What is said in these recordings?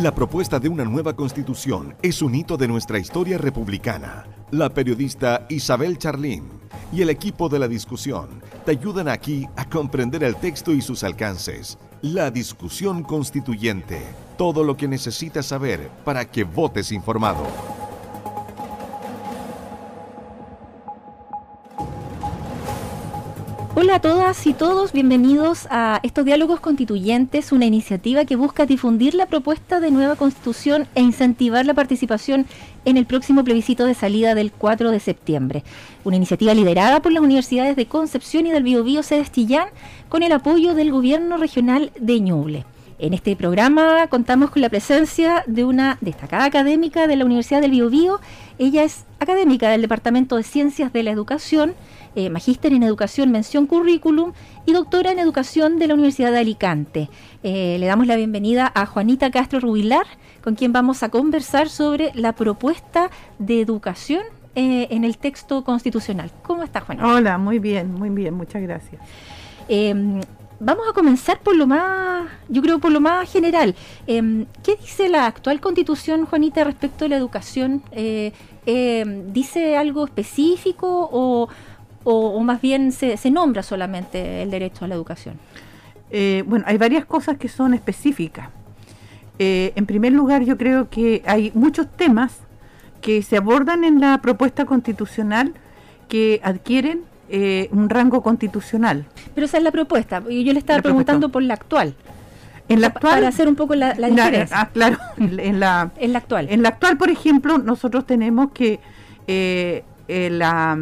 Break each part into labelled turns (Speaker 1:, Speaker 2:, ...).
Speaker 1: La propuesta de una nueva constitución es un hito de nuestra historia republicana. La periodista Isabel Charlín y el equipo de la discusión te ayudan aquí a comprender el texto y sus alcances. La discusión constituyente. Todo lo que necesitas saber para que votes informado.
Speaker 2: Hola a todas y todos, bienvenidos a estos diálogos constituyentes, una iniciativa que busca difundir la propuesta de nueva constitución e incentivar la participación en el próximo plebiscito de salida del 4 de septiembre. Una iniciativa liderada por las universidades de Concepción y del Biobío Cedestillán con el apoyo del gobierno regional de Ñuble. En este programa contamos con la presencia de una destacada académica de la Universidad del Biobío. Ella es académica del Departamento de Ciencias de la Educación eh, magíster en educación, mención currículum y doctora en educación de la Universidad de Alicante. Eh, le damos la bienvenida a Juanita Castro Rubilar, con quien vamos a conversar sobre la propuesta de educación eh, en el texto constitucional. ¿Cómo está, Juanita?
Speaker 3: Hola, muy bien, muy bien, muchas gracias.
Speaker 2: Em, vamos a comenzar por lo más, yo creo, por lo más general. Em, ¿Qué dice la actual constitución, Juanita, respecto a la educación? ¿Dice algo específico o, o, más bien se, nombra solamente el derecho a la educación?
Speaker 3: Eh, bueno, hay varias cosas que son específicas. Eh, en primer lugar, yo creo que hay muchos temas que se abordan en la propuesta constitucional que adquieren eh, un rango constitucional.
Speaker 2: Pero esa es la propuesta. Yo le estaba preguntando por la actual.
Speaker 3: En la actual,
Speaker 2: para hacer un poco la, diferencia.
Speaker 3: ah, claro, en la,
Speaker 2: en la actual.
Speaker 3: En la actual, por ejemplo, nosotros tenemos que eh, la,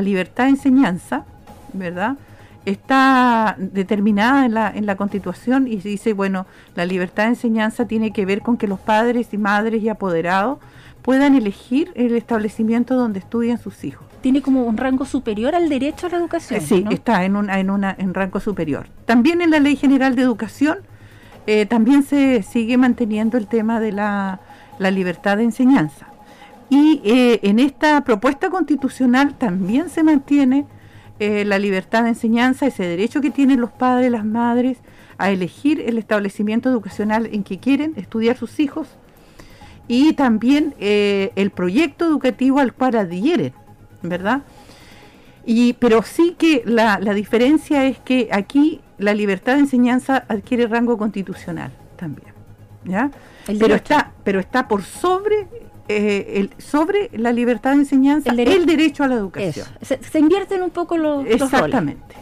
Speaker 3: libertad de enseñanza, ¿verdad? Está determinada en la, en la Constitución y se dice, bueno, la libertad de enseñanza tiene que ver con que los padres y madres y apoderados puedan elegir el establecimiento donde estudian sus hijos.
Speaker 2: Tiene como un rango superior al derecho a la educación.
Speaker 3: sí, está en, una, en, una, en rango superior. También en la Ley General de Educación eh, también se sigue manteniendo el tema de la, la libertad de enseñanza. Y eh, en esta propuesta constitucional también se mantiene eh, la libertad de enseñanza, ese derecho que tienen los padres, las madres, a elegir el establecimiento educacional en que quieren estudiar sus hijos y también eh, el proyecto educativo al cual adhieren, ¿verdad? Y, pero sí que la, diferencia es que aquí la libertad de enseñanza adquiere rango constitucional también, ¿ya? pero está, pero está por sobre eh, el, sobre la libertad de enseñanza, el, derecho a la educación.
Speaker 2: Se, invierten un poco los,
Speaker 3: Exactamente.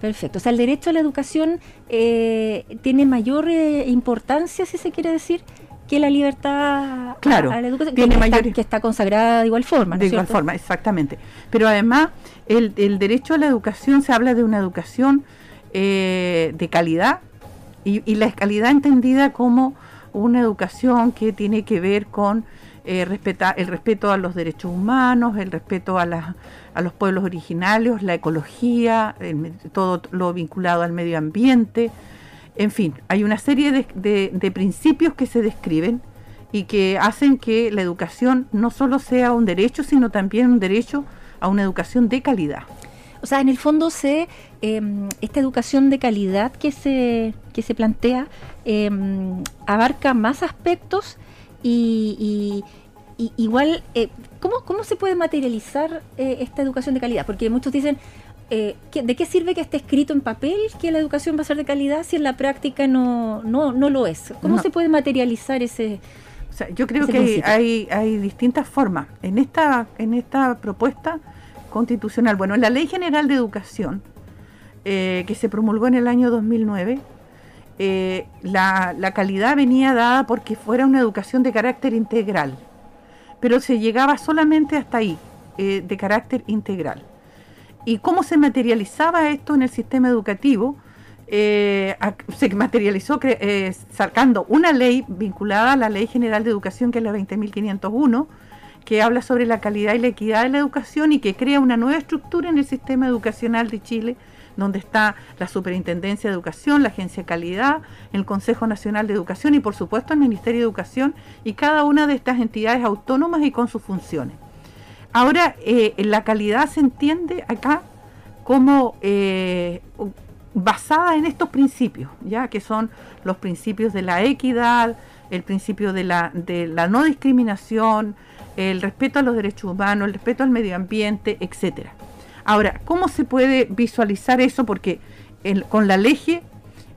Speaker 2: Perfecto. O sea, el derecho a la educación eh, tiene mayor eh, importancia, si se quiere decir, que la libertad
Speaker 3: claro,
Speaker 2: a, la educación, tiene que, mayor... está, que está consagrada de igual forma.
Speaker 3: de igual forma, exactamente. Pero además, el, el, derecho a la educación se habla de una educación de calidad y, y la calidad entendida como una educación que tiene que ver con eh, el respeto a los derechos humanos, el respeto a, a los pueblos originarios, la ecología, todo lo vinculado al medio ambiente. En fin, hay una serie de, principios que se describen y que hacen que la educación no solo sea un derecho, sino también un derecho a una educación de calidad.
Speaker 2: O sea, en el fondo se em, esta educación de calidad que se, que se plantea em, abarca más aspectos y, igual, eh, ¿cómo, ¿cómo se puede materializar eh, esta educación de calidad? Porque muchos dicen, eh, ¿de qué sirve que esté escrito en papel que la educación va a ser de calidad si en la práctica no, no, no lo es? ¿Cómo se puede materializar ese...
Speaker 3: O sea, yo creo que hay, hay distintas formas. En esta, en esta propuesta constitucional, bueno, en la Ley General de Educación, que se promulgó en el año 2009, eh, la, calidad venía dada porque fuera una educación de carácter integral, pero se llegaba solamente hasta ahí, eh, de carácter integral. ¿Y cómo se materializaba esto en el sistema educativo? Eh, se materializó sacando una ley vinculada a la Ley General de Educación, que es la 20.501, que habla sobre la calidad y la equidad de la educación y que crea una nueva estructura en el sistema educacional de Chile donde está la Superintendencia de Educación, la Agencia de Calidad, el Consejo Nacional de Educación y por supuesto el Ministerio de Educación y cada una de estas entidades autónomas y con sus funciones. Ahora, eh, la calidad se entiende acá como eh, basada en estos principios, ya que son los principios de la equidad, el principio de la, de la no discriminación, el respeto a los derechos humanos, el respeto al medio ambiente, etcétera. Ahora, ¿cómo se puede visualizar eso? Porque con la ley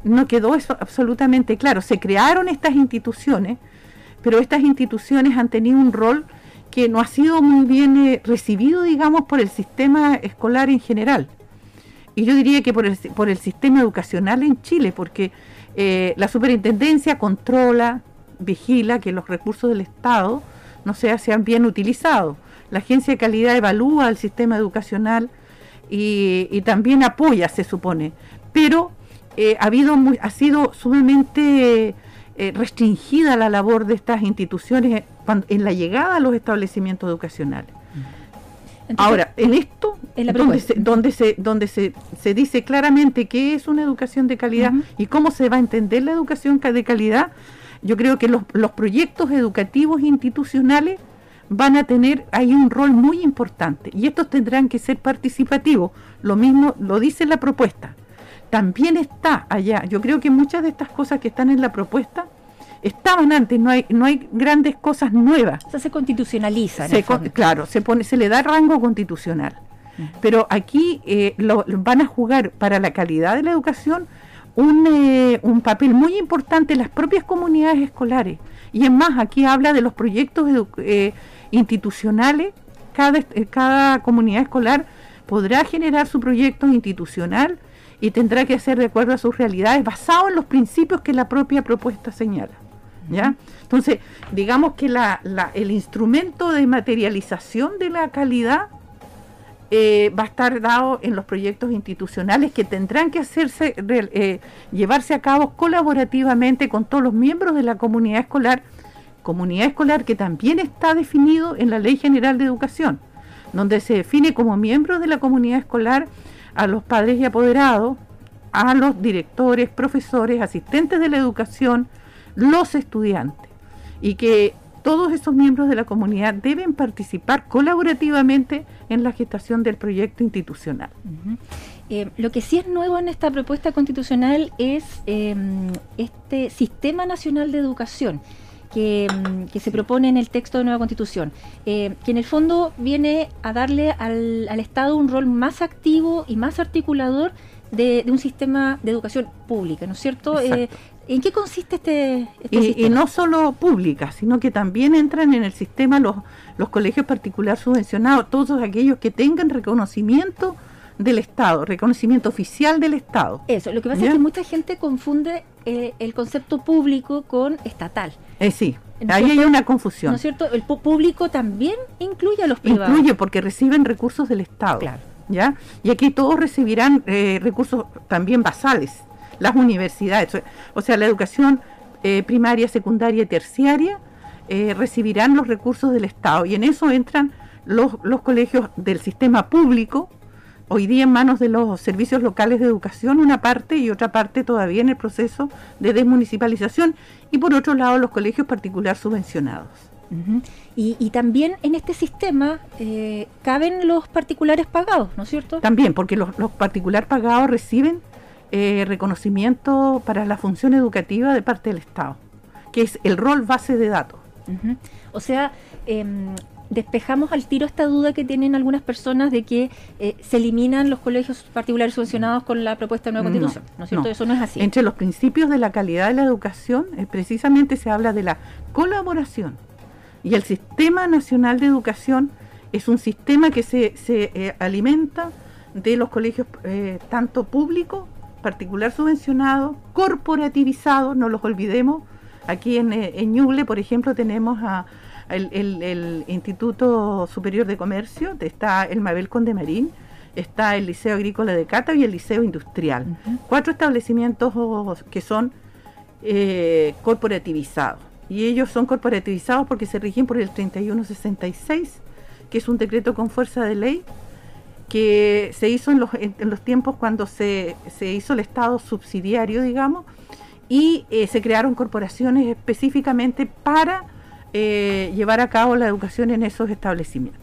Speaker 3: no quedó eso absolutamente claro. Se crearon estas instituciones, pero estas instituciones han tenido un rol que no ha sido muy bien eh, recibido, digamos, por el sistema escolar en general. Y yo diría que por el, por el sistema educacional en Chile, porque eh, la superintendencia controla, vigila que los recursos del Estado no sean bien utilizados. La agencia de calidad evalúa el sistema educacional y, también apoya, se supone. Pero eh, ha, habido ha sido sumamente eh, restringida la labor de estas instituciones en la llegada a los establecimientos educacionales. Ahora, en esto, donde, se, donde, se, donde se, se, dice claramente qué es una educación de calidad y cómo se va a entender la educación de calidad, yo creo que los, los proyectos educativos institucionales van a tener ahí un rol muy importante y estos tendrán que ser participativos. Lo mismo lo dice la propuesta. También está allá. Yo creo que muchas de estas cosas que están en la propuesta estaban antes, no hay, no hay grandes cosas nuevas.
Speaker 2: O sea, se constitucionaliza.
Speaker 3: claro, se, pone, se le da rango constitucional. Mm. Pero aquí eh, lo, van a jugar para la calidad de la educación un, eh, un papel muy importante las propias comunidades escolares. Y es más, aquí habla de los proyectos eh, institucionales. Cada, eh, cada comunidad escolar podrá generar su proyecto institucional y tendrá que hacer de acuerdo a sus realidades, basado en los principios que la propia propuesta señala. ¿ya? Entonces, digamos que la, el instrumento de materialización de la calidad eh, va a estar dado en los proyectos institucionales que tendrán que hacerse, eh, llevarse a cabo colaborativamente con todos los miembros de la comunidad escolar, comunidad escolar que también está definido en la Ley General de Educación, donde se define como miembros de la comunidad escolar a los padres y apoderados, a los directores, profesores, asistentes de la educación, los estudiantes, y que todos esos miembros de la comunidad deben participar colaborativamente en la gestación del proyecto institucional.
Speaker 2: Eh, lo que sí es nuevo en esta propuesta constitucional es em, este Sistema Nacional de Educación. Que, em, se propone en el texto de nueva constitución, eh, que en el fondo viene a darle al, Estado un rol más activo y más articulador de, un sistema de educación pública, ¿no es cierto? Eh, ¿En qué consiste este,
Speaker 3: este y, y, no solo pública, sino que también entran en el sistema los, los colegios particulares subvencionados, todos aquellos que tengan reconocimiento del Estado, reconocimiento oficial del Estado.
Speaker 2: Eso, lo que pasa es que mucha gente confunde eh, el concepto público con estatal.
Speaker 3: Eh, sí, ahí hay una confusión.
Speaker 2: ¿No es cierto? El público también incluye a los privados.
Speaker 3: Incluye porque reciben recursos del Estado. Claro. ¿Ya? Y aquí todos recibirán eh, recursos también basales las universidades, o sea, la educación eh, primaria, secundaria y terciaria eh, recibirán los recursos del Estado y en eso entran los, los colegios del sistema público, hoy día en manos de los servicios locales de educación, una parte y otra parte todavía en el proceso de desmunicipalización y por otro lado los colegios particulares subvencionados.
Speaker 2: Y, también en este sistema eh, caben los particulares pagados, ¿no es cierto?
Speaker 3: También, porque los, los particulares pagados reciben eh, reconocimiento para la función educativa de parte del Estado, que es el rol base de datos.
Speaker 2: O sea, em, despejamos al tiro esta duda que tienen algunas personas de que eh, se eliminan los colegios particulares subvencionados con la propuesta de nueva constitución. ¿No, es cierto? Eso no es así.
Speaker 3: Entre los principios de la calidad de la educación, eh, precisamente se habla de la colaboración. Y el Sistema Nacional de Educación es un sistema que se, se alimenta de los colegios tanto públicos particular subvencionado, corporativizado, no los olvidemos. Aquí en, eh, en Ñuble, por ejemplo, tenemos a, el, Instituto Superior de Comercio, está el Mabel Condemarín, está el Liceo Agrícola de Cata y el Liceo Industrial. Cuatro establecimientos que son eh, corporativizados. Y ellos son corporativizados porque se rigen por el 3166, que es un decreto con fuerza de ley que se hizo en los, en, los tiempos cuando se, se, hizo el Estado subsidiario, digamos, y eh, se crearon corporaciones específicamente para eh, llevar a cabo la educación en esos establecimientos.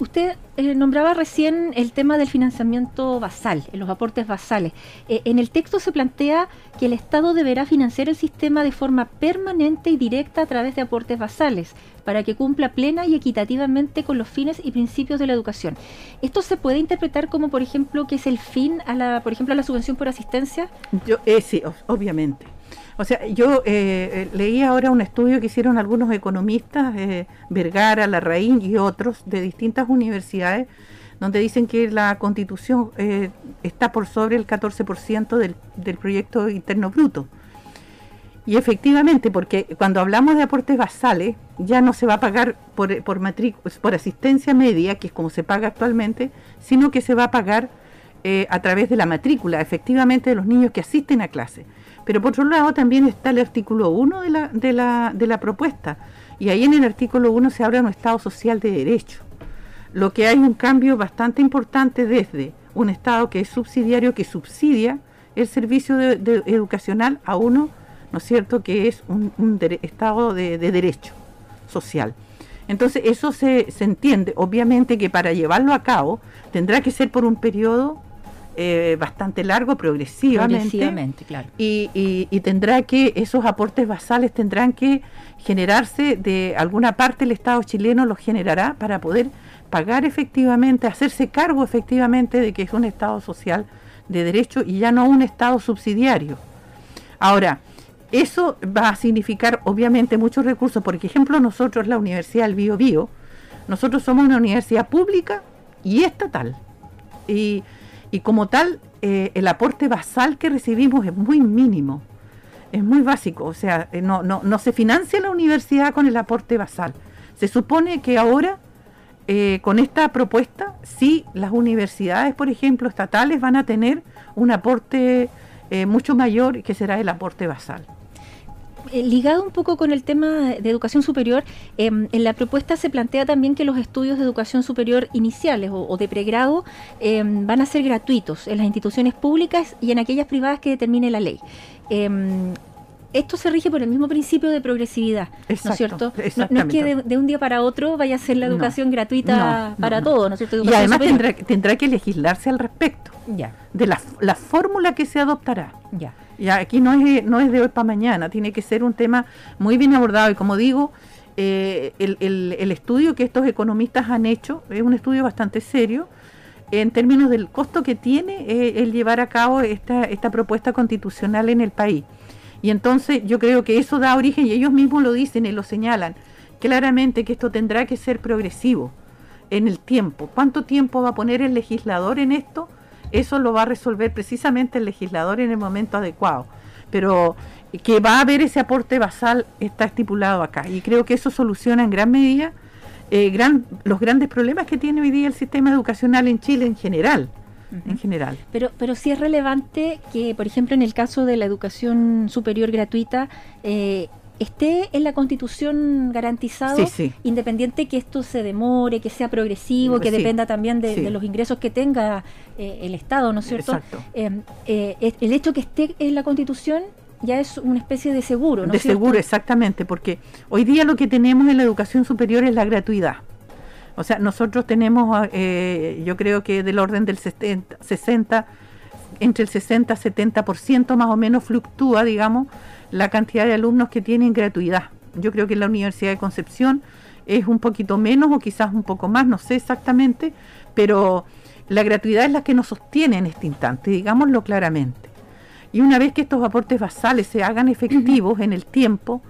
Speaker 2: Usted eh, nombraba recién el tema del financiamiento basal, los aportes basales. Eh, en el texto se plantea que el Estado deberá financiar el sistema de forma permanente y directa a través de aportes basales para que cumpla plena y equitativamente con los fines y principios de la educación. ¿Esto se puede interpretar como, por ejemplo, que es el fin a la, por ejemplo, a la subvención por asistencia?
Speaker 3: Yo, eh, sí, obviamente. O sea, yo eh, eh, leí ahora un estudio que hicieron algunos economistas, eh, Vergara, Larraín y otros de distintas universidades, donde dicen que la constitución eh, está por sobre el 14% del, del Proyecto Interno Bruto. Y efectivamente, porque cuando hablamos de aportes basales, ya no se va a pagar por, por, por asistencia media, que es como se paga actualmente, sino que se va a pagar a través de la matrícula, efectivamente, de los niños que asisten a clase. Pero por otro lado también está el artículo 1 de la, de la, de la propuesta. Y ahí en el artículo 1 se habla de un Estado social de derecho. Lo que hay un cambio bastante importante desde un Estado que es subsidiario, que subsidia el servicio educacional a uno, ¿no es cierto?, que es un, Estado de, de, derecho social. Entonces eso se, se entiende. Obviamente que para llevarlo a cabo tendrá que ser por un periodo eh, bastante largo, progresivamente.
Speaker 2: claro.
Speaker 3: Y, y, tendrá que, esos aportes basales tendrán que generarse de alguna parte, el Estado chileno los generará para poder pagar efectivamente, hacerse cargo efectivamente de que es un Estado social de derecho y ya no un Estado subsidiario. Ahora, eso va a significar obviamente muchos recursos. Por ejemplo, nosotros, la Universidad del Bio Bio, nosotros somos una universidad pública y estatal. Y y como tal, eh, el aporte basal que recibimos es muy mínimo, es muy básico, o sea, eh, no, no, no se financia la universidad con el aporte basal. Se supone que ahora, eh, con esta propuesta, sí las universidades, por ejemplo, estatales, van a tener un aporte mucho mayor que será el aporte basal.
Speaker 2: Eh, ligado un poco con el tema de educación superior, em, en la propuesta se plantea también que los estudios de educación superior iniciales o, de pregrado em, van a ser gratuitos en las instituciones públicas y en aquellas privadas que determine la ley. Em, esto se rige por el mismo principio de progresividad, ¿no es cierto? No, es que de, un día para otro vaya a ser la educación gratuita para todos, ¿no es cierto?
Speaker 3: y además tendrá, tendrá, que legislarse al respecto
Speaker 2: ya.
Speaker 3: de la, la fórmula que se adoptará.
Speaker 2: Ya.
Speaker 3: Ya, aquí no es, no es de hoy para mañana, tiene que ser un tema muy bien abordado y como digo, eh, el, el, estudio que estos economistas han hecho es un estudio bastante serio en términos del costo que tiene eh, el llevar a cabo esta, esta propuesta constitucional en el país. Y entonces yo creo que eso da origen, y ellos mismos lo dicen y lo señalan, claramente que esto tendrá que ser progresivo en el tiempo. ¿Cuánto tiempo va a poner el legislador en esto? Eso lo va a resolver precisamente el legislador en el momento adecuado. Pero que va a haber ese aporte basal está estipulado acá y creo que eso soluciona en gran medida eh, gran, los grandes problemas que tiene hoy día el sistema educacional en Chile en general. En general.
Speaker 2: Pero, pero sí es relevante que, por ejemplo, en el caso de la educación superior gratuita, eh, esté en la Constitución garantizado, independiente que esto se demore, que sea progresivo, que dependa también de, los ingresos que tenga eh, el Estado, ¿no es cierto? Eh, eh, el hecho que esté en la Constitución ya es una especie de seguro, ¿no?
Speaker 3: De seguro, exactamente, porque hoy día lo que tenemos en la educación superior es la gratuidad. O sea, nosotros tenemos, yo creo que del orden del 60, entre el 60 y 70% más o menos fluctúa, digamos, la cantidad de alumnos que tienen gratuidad. Yo creo que en la Universidad de Concepción es un poquito menos o quizás un poco más, no sé exactamente, pero la gratuidad es la que nos sostiene en este instante, digámoslo claramente. Y una vez que estos aportes basales se hagan efectivos en el tiempo,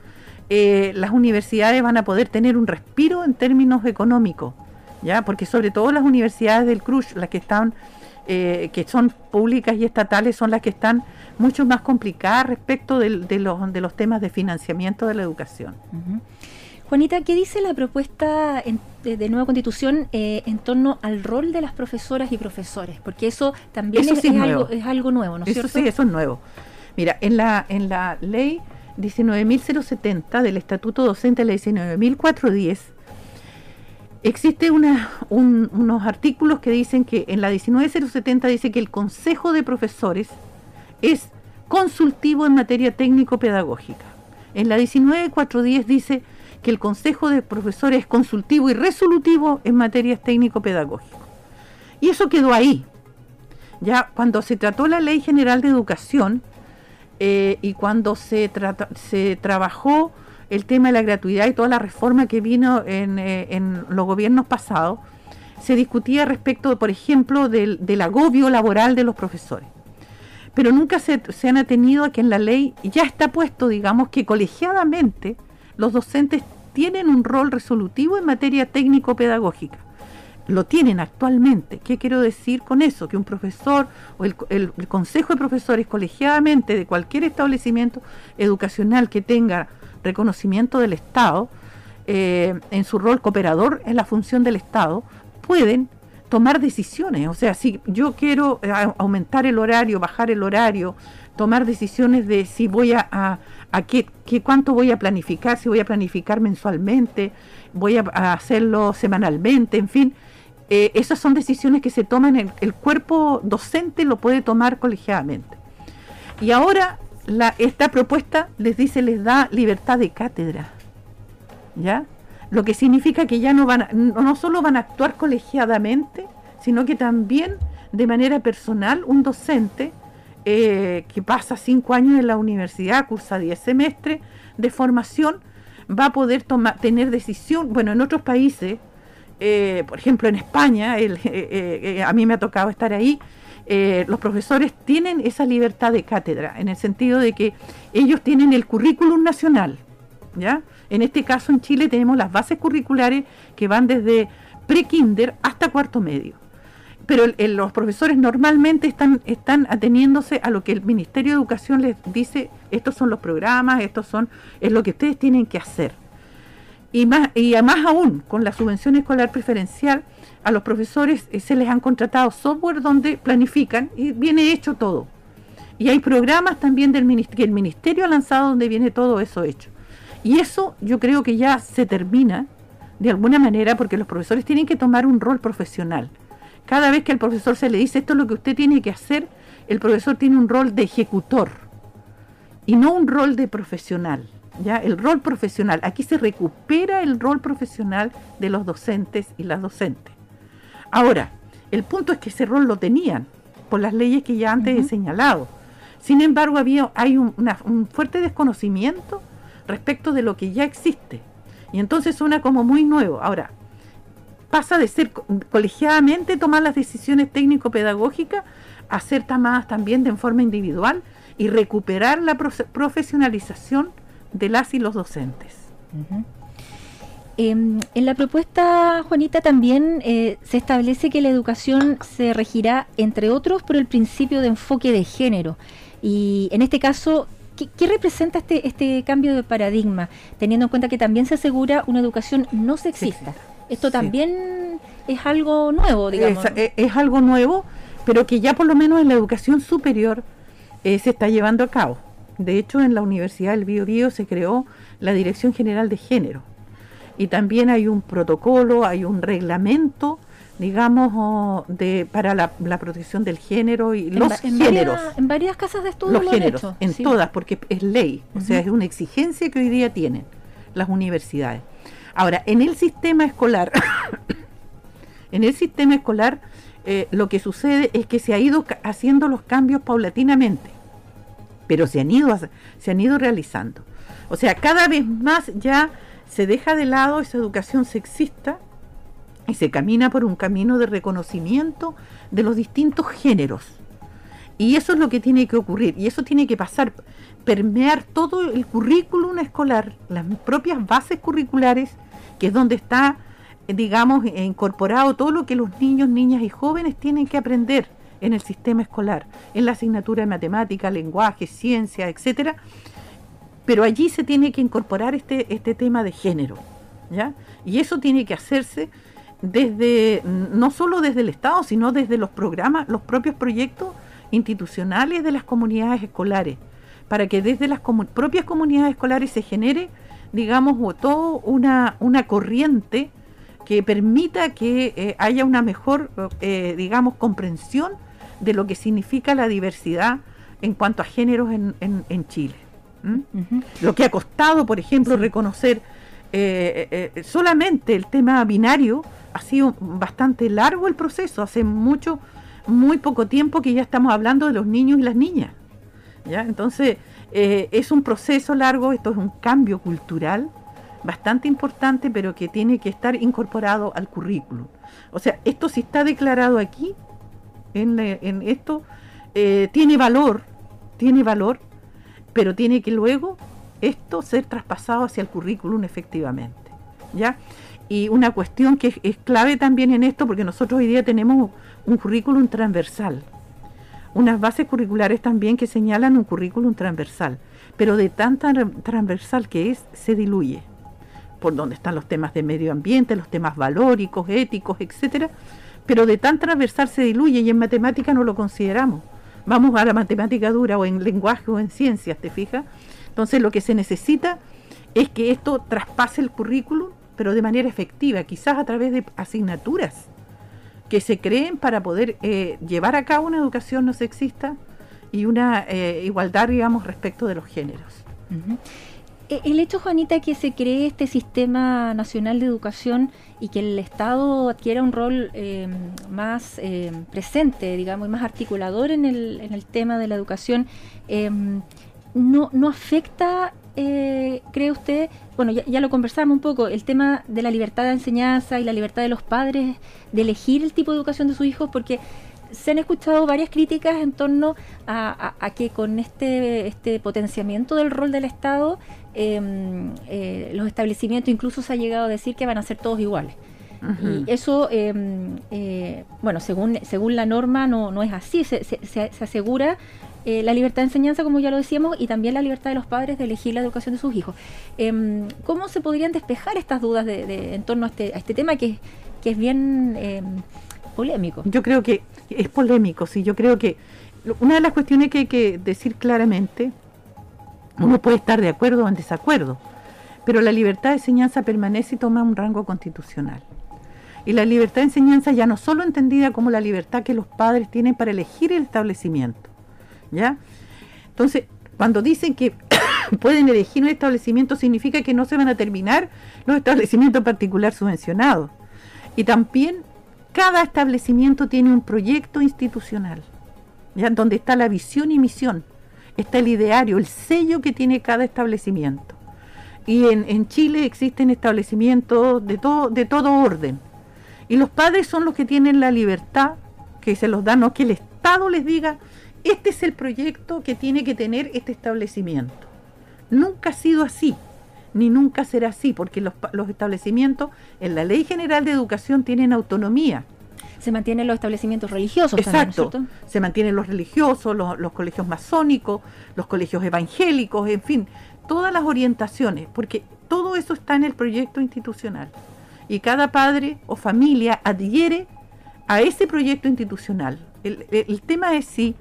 Speaker 3: eh, las universidades van a poder tener un respiro en términos económicos, ¿ya? Porque sobre todo las universidades del CRUSH, las que están, eh, que son públicas y estatales, son las que están mucho más complicada respecto de, los, de los temas de financiamiento de la educación.
Speaker 2: Juanita, ¿qué dice la propuesta de, nueva constitución eh, en torno al rol de las profesoras y profesores? Porque eso también es, algo, es, algo, nuevo, ¿no es
Speaker 3: cierto?
Speaker 2: Sí,
Speaker 3: eso es nuevo. Mira, en la, en la ley 19.070 del Estatuto Docente, la 19.410, existe unos artículos que dicen que en la 19.070 dice que el Consejo de Profesores es consultivo en materia técnico-pedagógica. En la 19410 dice que el Consejo de Profesores es consultivo y resolutivo en materias técnico-pedagógicas. Y eso quedó ahí. Ya cuando se trató la Ley General de Educación eh, y cuando se trabajó el tema de la gratuidad y toda la reforma que vino en, eh, en los gobiernos pasados, se discutía respecto, por ejemplo, del, agobio laboral de los profesores. Pero nunca se, se, han atenido a que en la ley ya está puesto, digamos, que colegiadamente los docentes tienen un rol resolutivo en materia técnico-pedagógica. Lo tienen actualmente. ¿Qué quiero decir con eso? Que un profesor o el, el consejo de profesores colegiadamente de cualquier establecimiento educacional que tenga reconocimiento del Estado, eh, en su rol cooperador en la función del Estado, pueden tomar decisiones. O sea, si yo quiero eh, aumentar el horario, bajar el horario, tomar decisiones de si voy a, a, qué, cuánto voy a planificar, si voy a planificar mensualmente, voy a, hacerlo semanalmente, en fin. Eh, esas son decisiones que se toman, el cuerpo docente lo puede tomar colegiadamente. Y ahora esta propuesta les dice, les da libertad de cátedra. ¿Ya? Lo que significa que ya no van no solo van a actuar colegiadamente, sino que también de manera personal un docente eh, que pasa cinco años en la universidad, cursa diez semestres de formación, va a poder tomar, tener decisión. Bueno, en otros países, eh, por ejemplo en España, eh, a mí me ha tocado estar ahí, eh, los profesores tienen esa libertad de cátedra, en el sentido de que ellos tienen el currículum nacional, ¿ya? En este caso en Chile tenemos las bases curriculares que van desde pre-kinder hasta cuarto medio. Pero los profesores normalmente están, están ateniéndose a lo que el Ministerio de Educación les dice, estos son los programas, estos son, es lo que ustedes tienen que hacer. Y más, y más aún, con la subvención escolar preferencial, a los profesores eh, se les han contratado software donde planifican y viene hecho todo. Y hay programas también del que el ministerio ha lanzado donde viene todo eso hecho. Y eso yo creo que ya se termina de alguna manera porque los profesores tienen que tomar un rol profesional. Cada vez que al profesor se le dice esto es lo que usted tiene que hacer, el profesor tiene un rol de ejecutor y no un rol de profesional. ¿ya? El rol profesional. Aquí se recupera el rol profesional de los docentes y las docentes. Ahora, el punto es que ese rol lo tenían por las leyes que ya antes he señalado. Sin embargo, había, hay un, fuerte desconocimiento respecto de lo que ya existe. Y entonces suena como muy nuevo. Ahora, pasa de ser colegiadamente tomar las decisiones técnico-pedagógicas a ser tomadas también de forma individual y recuperar la profesionalización de las y los docentes.
Speaker 2: Em, en la propuesta, Juanita, también eh, se establece que la educación se regirá, entre otros, por el principio de enfoque de género. Y en este caso, ¿qué, representa este, este cambio de paradigma, teniendo en cuenta que también se asegura una educación no sexista? Esto también es algo nuevo, digamos.
Speaker 3: Es, algo nuevo, pero que ya por lo menos en la educación superior eh, se está llevando a cabo. De hecho, en la Universidad del Bio, Bio se creó la Dirección General de Género y también hay un protocolo, hay un reglamento, digamos, de para la, protección del género y los géneros.
Speaker 2: en varias casas de estudio.
Speaker 3: Los géneros, en todas, porque es ley, o sea, es una exigencia que hoy día tienen las universidades. Ahora, en el sistema escolar, en el sistema escolar, eh, lo que sucede es que se ha ido haciendo los cambios paulatinamente, pero se han ido, se han ido realizando. O sea, cada vez más ya se deja de lado esa educación sexista y se camina por un camino de reconocimiento de los distintos géneros. Y eso es lo que tiene que ocurrir. Y eso tiene que pasar, permear todo el currículum escolar, las propias bases curriculares, que es donde está, digamos, incorporado todo lo que los niños, niñas y jóvenes tienen que aprender en el sistema escolar, en la asignatura de matemática, lenguaje, ciencia, etcétera pero allí se tiene que incorporar este, este tema de género, ¿ya? Y eso tiene que hacerse desde, no solo desde el Estado, sino desde los programas, los propios proyectos institucionales de las comunidades escolares, para que desde las propias comunidades escolares se genere, digamos, toda una, una corriente que permita que eh, haya una mejor, eh, digamos, comprensión de lo que significa la diversidad en cuanto a géneros en, en Chile. ¿Mm? Lo que ha costado, por ejemplo, reconocer eh, eh, solamente el tema binario ha sido bastante largo el proceso, hace mucho, muy poco tiempo que ya estamos hablando de los niños y las niñas. ¿ya? Entonces, es un proceso largo, esto es un cambio cultural bastante importante, pero que tiene que estar incorporado al currículum. O sea, esto si está declarado aquí, en, en esto, tiene valor, tiene valor, pero tiene que luego esto ser traspasado hacia el currículum efectivamente. ¿ya? Y una cuestión que es, clave también en esto, porque nosotros hoy día tenemos un currículum transversal, unas bases curriculares también que señalan un currículum transversal, pero de tan transversal que es, se diluye, por donde están los temas de medio ambiente, los temas valóricos, éticos, etcétera, pero de tan transversal se diluye y en matemática no lo consideramos. Vamos a la matemática dura o en lenguaje o en ciencias, ¿te fijas? Entonces lo que se necesita es que esto traspase el currículum, pero de manera efectiva, quizás a través de asignaturas que se creen para poder eh, llevar a cabo una educación no sexista y una eh, igualdad, digamos, respecto de los géneros.
Speaker 2: El hecho, Juanita, que se cree este sistema nacional de educación y que el Estado adquiera un rol em, más em, presente, digamos, y más articulador en el, en el tema de la educación, em, no, no afecta, eh, cree usted, bueno, ya, lo conversamos un poco, el tema de la libertad de enseñanza y la libertad de los padres de elegir el tipo de educación de sus hijos, porque se han escuchado varias críticas en torno a, que con este, este potenciamiento del rol del Estado, em, eh, los establecimientos incluso se ha llegado a decir que van a ser todos iguales. Y eso, em, eh, bueno, según, según la norma no, no es así, se, se, se asegura eh, la libertad de enseñanza, como ya lo decíamos, y también la libertad de los padres de elegir la educación de sus hijos. Em, ¿Cómo se podrían despejar estas dudas de, en torno a este, a este tema que, que es bien polémico?
Speaker 3: Yo creo que es polémico, sí. Yo creo que una de las cuestiones que hay que decir claramente, uno puede estar de acuerdo o en desacuerdo, pero la libertad de enseñanza permanece y toma un rango constitucional. Y la libertad de enseñanza ya no solo entendida como la libertad que los padres tienen para elegir el establecimiento, ¿ya? Entonces, cuando dicen que pueden elegir un establecimiento, significa que no se van a terminar los establecimientos particular subvencionados. Y también cada establecimiento tiene un proyecto institucional, ¿ya? donde está la visión y misión, está el ideario, el sello que tiene cada establecimiento. Y en, Chile existen establecimientos de todo, de todo orden. Y los padres son los que tienen la libertad que se los da, no que el Estado les diga este es el proyecto que tiene que tener este establecimiento. Nunca ha sido así, ni nunca será así, porque los, establecimientos en la Ley General de Educación tienen autonomía.
Speaker 2: Se mantienen los establecimientos religiosos.
Speaker 3: Exacto. se mantienen los religiosos, los, los colegios masónicos, los colegios evangélicos, en fin, todas las orientaciones, porque todo eso está en el proyecto institucional. Y cada padre o familia adhiere a ese proyecto institucional. El, el tema es si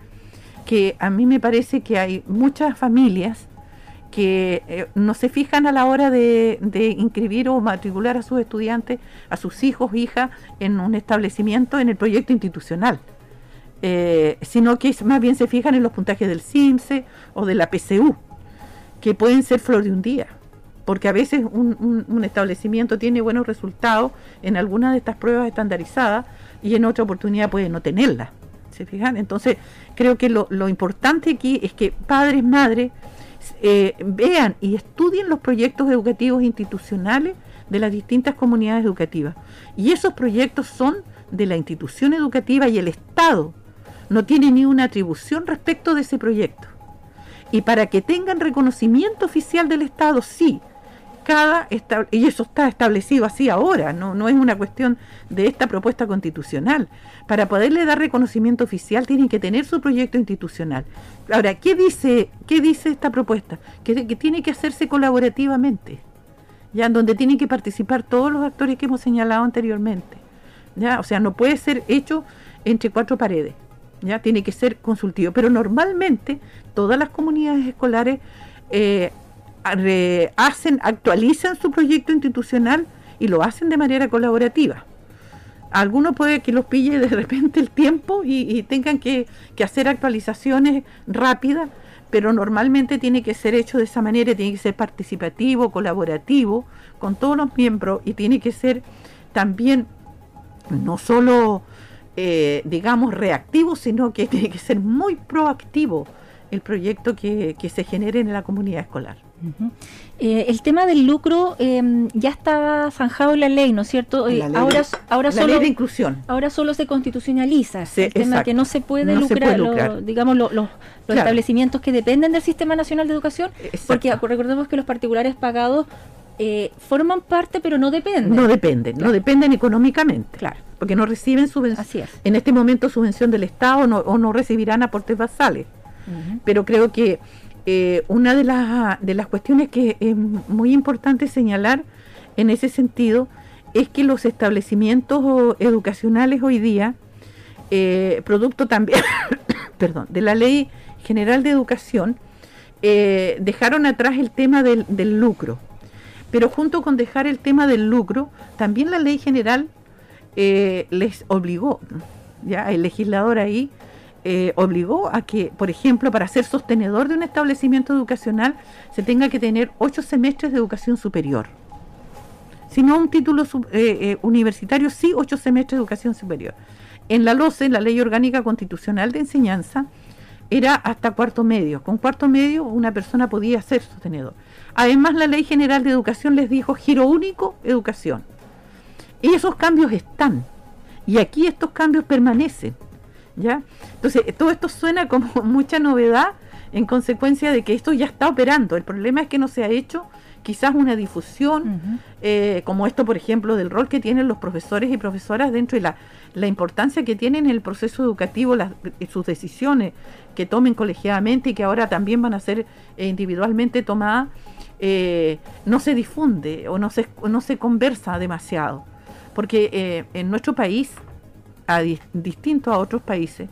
Speaker 3: que a mí me parece que hay muchas familias que eh, no se fijan a la hora de, inscribir o matricular a sus estudiantes, a sus hijos, hijas, en un establecimiento, en el proyecto institucional, eh, sino que más bien se fijan en los puntajes del CIMSE o de la PCU, que pueden ser flor de un día, porque a veces un, establecimiento tiene buenos resultados en alguna de estas pruebas estandarizadas y en otra oportunidad puede no tenerlas. ¿Se fijan? Entonces, creo que lo, importante aquí es que padres, madres, eh, vean y estudien los proyectos educativos institucionales de las distintas comunidades educativas. Y esos proyectos son de la institución educativa y el Estado no tiene ni una atribución respecto de ese proyecto. Y para que tengan reconocimiento oficial del Estado, sí, cada y eso está establecido así ahora, no, no es una cuestión de esta propuesta constitucional. Para poderle dar reconocimiento oficial tienen que tener su proyecto institucional. Ahora, ¿qué dice, qué dice esta propuesta? Que, tiene que hacerse colaborativamente, ya en donde tienen que participar todos los actores que hemos señalado anteriormente. ¿ya? O sea, no puede ser hecho entre cuatro paredes, ya tiene que ser consultivo. Pero normalmente todas las comunidades escolares eh, hacen, actualizan su proyecto institucional y lo hacen de manera colaborativa. Algunos puede que los pille de repente el tiempo y, tengan que, hacer actualizaciones rápidas, pero normalmente tiene que ser hecho de esa manera, tiene que ser participativo, colaborativo con todos los miembros y tiene que ser también no solo, eh, digamos, reactivo, sino que tiene que ser muy proactivo el proyecto que, se genere en la comunidad escolar.
Speaker 2: Eh, el tema del lucro em, ya está zanjado en la ley, ¿no es cierto?
Speaker 3: Eh, ahora, ahora solo, de inclusión.
Speaker 2: Ahora solo se constitucionaliza el tema que no se puede lucrar, digamos, los establecimientos que dependen del Sistema Nacional de Educación, porque recordemos que los particulares pagados eh, forman parte, pero no dependen.
Speaker 3: No dependen, no dependen económicamente. Claro. Porque no reciben subvención. En este momento subvención del Estado o no recibirán aportes basales. Pero creo que eh, una de las, de las cuestiones que es muy importante señalar en ese sentido es que los establecimientos educacionales hoy día, eh, producto también, perdón, de la Ley General de Educación, dejaron atrás el tema del, del lucro. Pero junto con dejar el tema del lucro, también la ley general eh, les obligó, ya el legislador ahí eh, obligó a que, por ejemplo, para ser sostenedor de un establecimiento educacional se tenga que tener ocho semestres de educación superior. Si no un título eh, universitario, sí ocho semestres de educación superior. En la LOCE, la Ley Orgánica Constitucional de Enseñanza, era hasta cuarto medio. Con cuarto medio una persona podía ser sostenedor. Además, la Ley General de Educación les dijo giro único, educación. Y esos cambios están. Y aquí estos cambios permanecen. ¿Ya? Entonces, todo esto suena como mucha novedad en consecuencia de que esto ya está operando. El problema es que no se ha hecho quizás una difusión, eh, como esto, por ejemplo, del rol que tienen los profesores y profesoras dentro de la, la importancia que tienen en el proceso educativo, las, sus decisiones que tomen colegiadamente y que ahora también van a ser eh, individualmente tomadas eh, no se difunde o no se, no se conversa demasiado. Porque eh, en nuestro país, a distinto a otros países,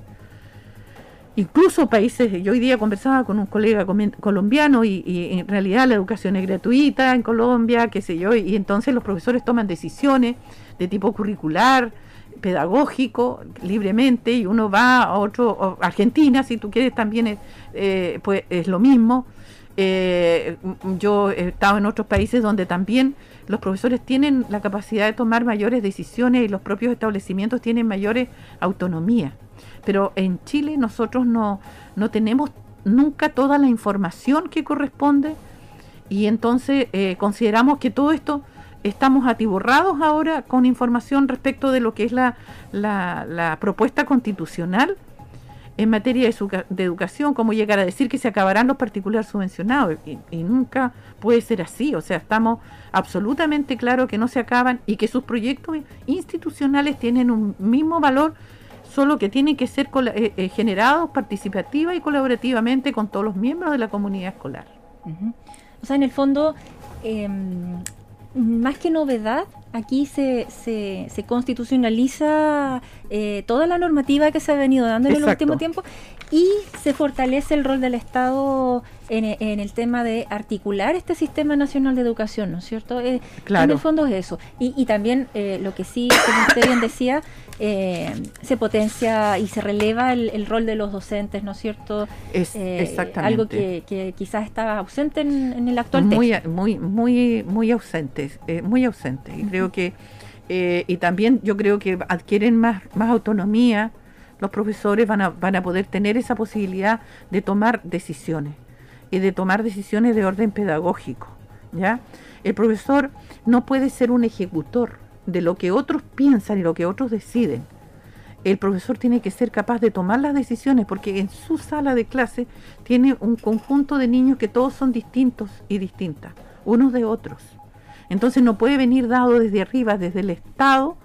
Speaker 3: incluso países, yo hoy día conversaba con un colega colombiano y, en realidad la educación es gratuita en Colombia, qué sé yo, y entonces los profesores toman decisiones de tipo curricular, pedagógico, libremente, y uno va a otro, Argentina, si tú quieres, también eh, pues es lo mismo. Eh, yo he estado en otros países donde también los profesores tienen la capacidad de tomar mayores decisiones y los propios establecimientos tienen mayores autonomía. Pero en Chile nosotros no, no tenemos nunca toda la información que corresponde y entonces eh, consideramos que todo esto estamos atiborrados ahora con información respecto de lo que es la, la, la propuesta constitucional en materia de, educación, como llegar a decir que se acabarán los particulares subvencionados, y, nunca puede ser así, o sea, estamos absolutamente claros que no se acaban y que sus proyectos institucionales tienen un mismo valor, solo que tienen que ser eh, eh, generados participativa y colaborativamente con todos los miembros de la comunidad escolar.
Speaker 2: O sea, en el fondo, em, más que novedad, aquí se, se, se constitucionaliza eh, toda la normativa que se ha venido dando en el último tiempo y se fortalece el rol del Estado en, en, el tema de articular este sistema nacional de educación, ¿no es cierto? Eh,
Speaker 3: claro.
Speaker 2: En el fondo es eso. Y, y también eh, lo que sí, como usted bien decía, eh, se potencia y se releva el, rol de los docentes, ¿no es cierto?
Speaker 3: Es, exactamente.
Speaker 2: Algo que, quizás estaba ausente en, el actual
Speaker 3: muy, texto. Muy, muy, muy ausente, muy ausente. Y creo que, y también yo creo que adquieren más, más autonomía los profesores van a, van a poder tener esa posibilidad de tomar decisiones y de tomar decisiones de orden pedagógico. ¿ya? El profesor no puede ser un ejecutor de lo que otros piensan y lo que otros deciden. El profesor tiene que ser capaz de tomar las decisiones porque en su sala de clase tiene un conjunto de niños que todos son distintos y distintas, unos de otros. Entonces no puede venir dado desde arriba, desde el Estado,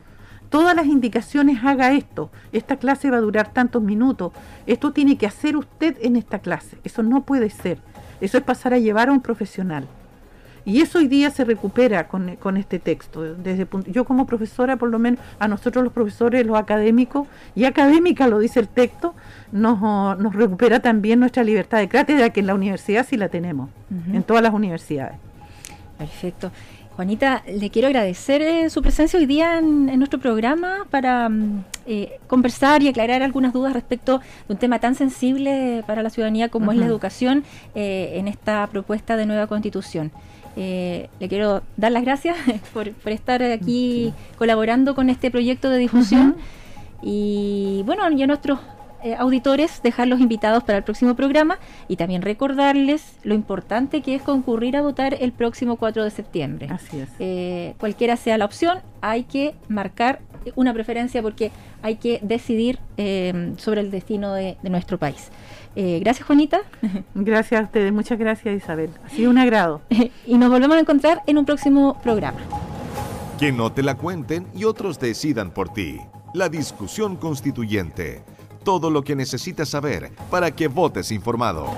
Speaker 3: todas las indicaciones haga esto, esta clase va a durar tantos minutos, esto tiene que hacer usted en esta clase, eso no puede ser, eso es pasar a llevar a un profesional. Y eso hoy día se recupera con, este texto. Desde, yo como profesora, por lo menos a nosotros los profesores, los académicos, y académica lo dice el texto, nos, nos recupera también nuestra libertad de cátedra, que en la universidad sí la tenemos, en todas las universidades.
Speaker 2: Perfecto. Juanita, le quiero agradecer eh, su presencia hoy día en, nuestro programa para mm, eh, conversar y aclarar algunas dudas respecto de un tema tan sensible para la ciudadanía como es la educación eh, en esta propuesta de nueva constitución. le quiero dar las gracias por, estar aquí colaborando con este proyecto de difusión. Y bueno, ya nuestros eh, auditores dejarlos invitados para el próximo programa y también recordarles lo importante que es concurrir a votar el próximo 4 de septiembre.
Speaker 3: Así es.
Speaker 2: Eh, cualquiera sea la opción, hay que marcar una preferencia porque hay que decidir eh, sobre el destino de, nuestro país. gracias, Juanita.
Speaker 3: Gracias a ustedes, muchas gracias, Isabel. Ha sido un agrado.
Speaker 2: y nos volvemos a encontrar en un próximo programa.
Speaker 1: Que no te la cuenten y otros decidan por ti. La discusión constituyente todo lo que necesitas saber para que votes informado.